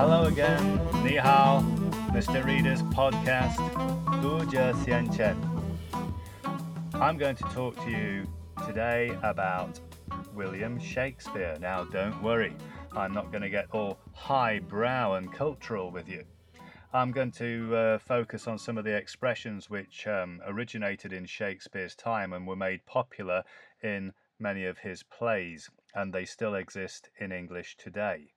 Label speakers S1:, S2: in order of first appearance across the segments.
S1: again. Ni hao, Mr. Reader's podcast, Gujia Xianchen. I'm going to talk to you today about William Shakespeare. Now, don't worry, I'm not going to get all highbrow and cultural with you. I'm going to uh, focus on some of the expressions which um, originated in Shakespeare's time and were made popular in many of his plays, and they still exist in English today.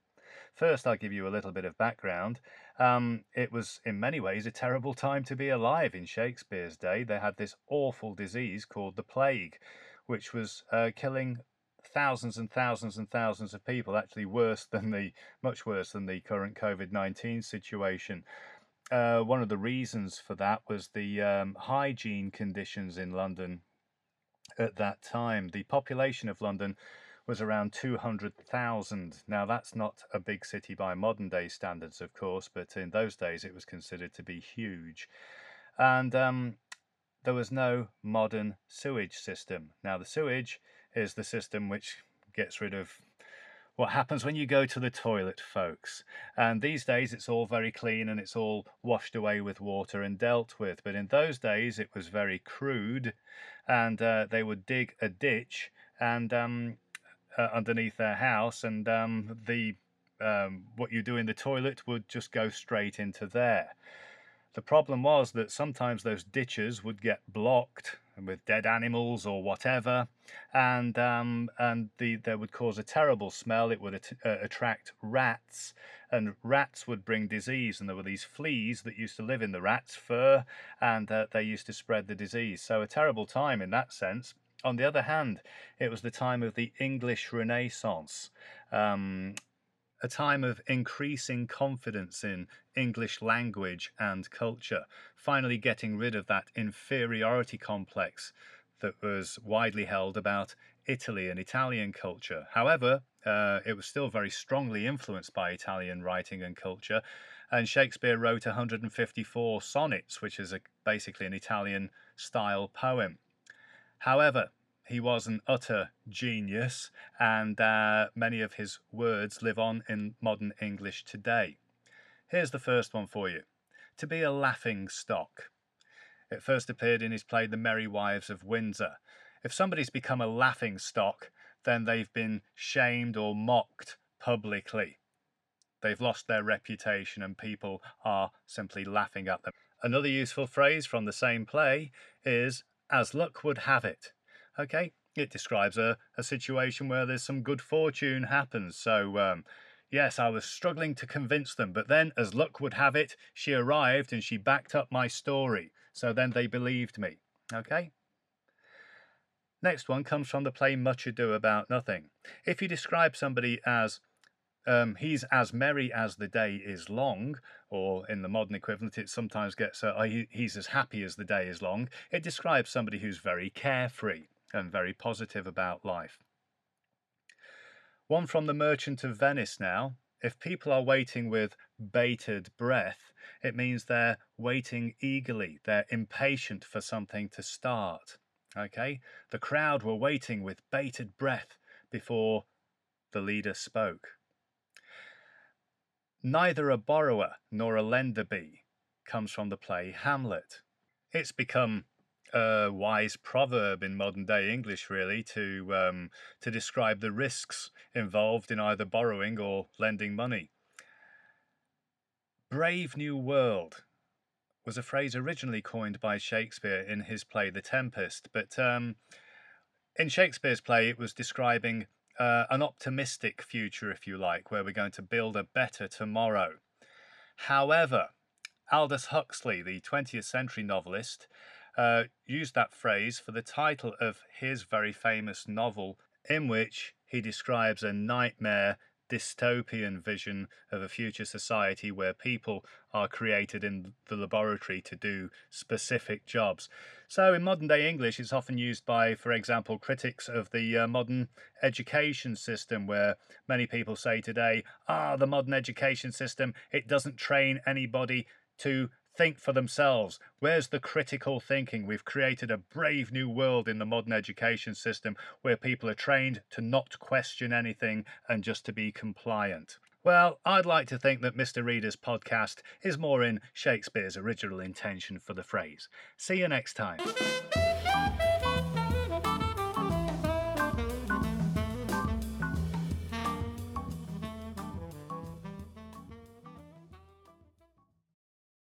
S1: First, I'll give you a little bit of background. Um, it was, in many ways, a terrible time to be alive in Shakespeare's day. They had this awful disease called the plague, which was uh, killing thousands and thousands and thousands of people, actually worse than the, much worse than the current COVID 19 situation. Uh, one of the reasons for that was the um, hygiene conditions in London at that time. The population of London was around 200,000. Now, that's not a big city by modern day standards, of course, but in those days it was considered to be huge. And um, there was no modern sewage system. Now, the sewage is the system which gets rid of what happens when you go to the toilet, folks. And these days it's all very clean and it's all washed away with water and dealt with. But in those days it was very crude, and uh, they would dig a ditch and um, uh, underneath their house, and um, the um, what you do in the toilet would just go straight into there. The problem was that sometimes those ditches would get blocked with dead animals or whatever, and um, and the that would cause a terrible smell. It would at, uh, attract rats, and rats would bring disease. And there were these fleas that used to live in the rat's fur, and uh, they used to spread the disease. So a terrible time in that sense. On the other hand, it was the time of the English Renaissance. Um, a time of increasing confidence in English language and culture, finally getting rid of that inferiority complex that was widely held about Italy and Italian culture. However, uh, it was still very strongly influenced by Italian writing and culture, and Shakespeare wrote 154 sonnets, which is a, basically an Italian style poem. However, he was an utter genius, and uh, many of his words live on in modern English today. Here's the first one for you To be a laughing stock. It first appeared in his play The Merry Wives of Windsor. If somebody's become a laughing stock, then they've been shamed or mocked publicly. They've lost their reputation and people are simply laughing at them. Another useful phrase from the same play is as luck would have it. Okay, it describes a, a situation where there's some good fortune happens. So, um, yes, I was struggling to convince them, but then, as luck would have it, she arrived and she backed up my story. So then they believed me. Okay? Next one comes from the play Much Ado About Nothing. If you describe somebody as um, he's as merry as the day is long, or in the modern equivalent, it sometimes gets uh, he's as happy as the day is long. It describes somebody who's very carefree and very positive about life. One from the Merchant of Venice now. If people are waiting with bated breath, it means they're waiting eagerly, they're impatient for something to start. Okay? The crowd were waiting with bated breath before the leader spoke. Neither a borrower nor a lender be comes from the play Hamlet. It's become a wise proverb in modern day English, really, to um, to describe the risks involved in either borrowing or lending money. Brave New World was a phrase originally coined by Shakespeare in his play The Tempest, but um, in Shakespeare's play it was describing uh, an optimistic future, if you like, where we're going to build a better tomorrow. However, Aldous Huxley, the 20th century novelist, uh, used that phrase for the title of his very famous novel, in which he describes a nightmare dystopian vision of a future society where people are created in the laboratory to do specific jobs. So, in modern day English, it's often used by, for example, critics of the uh, modern education system, where many people say today, ah, the modern education system, it doesn't train anybody to think for themselves. Where's the critical thinking? We've created a brave new world in the modern education system where people are trained to not question anything and just to be compliant. Well, I'd like to think that Mr. Reader's podcast is more in Shakespeare's original intention for the phrase. See you next time.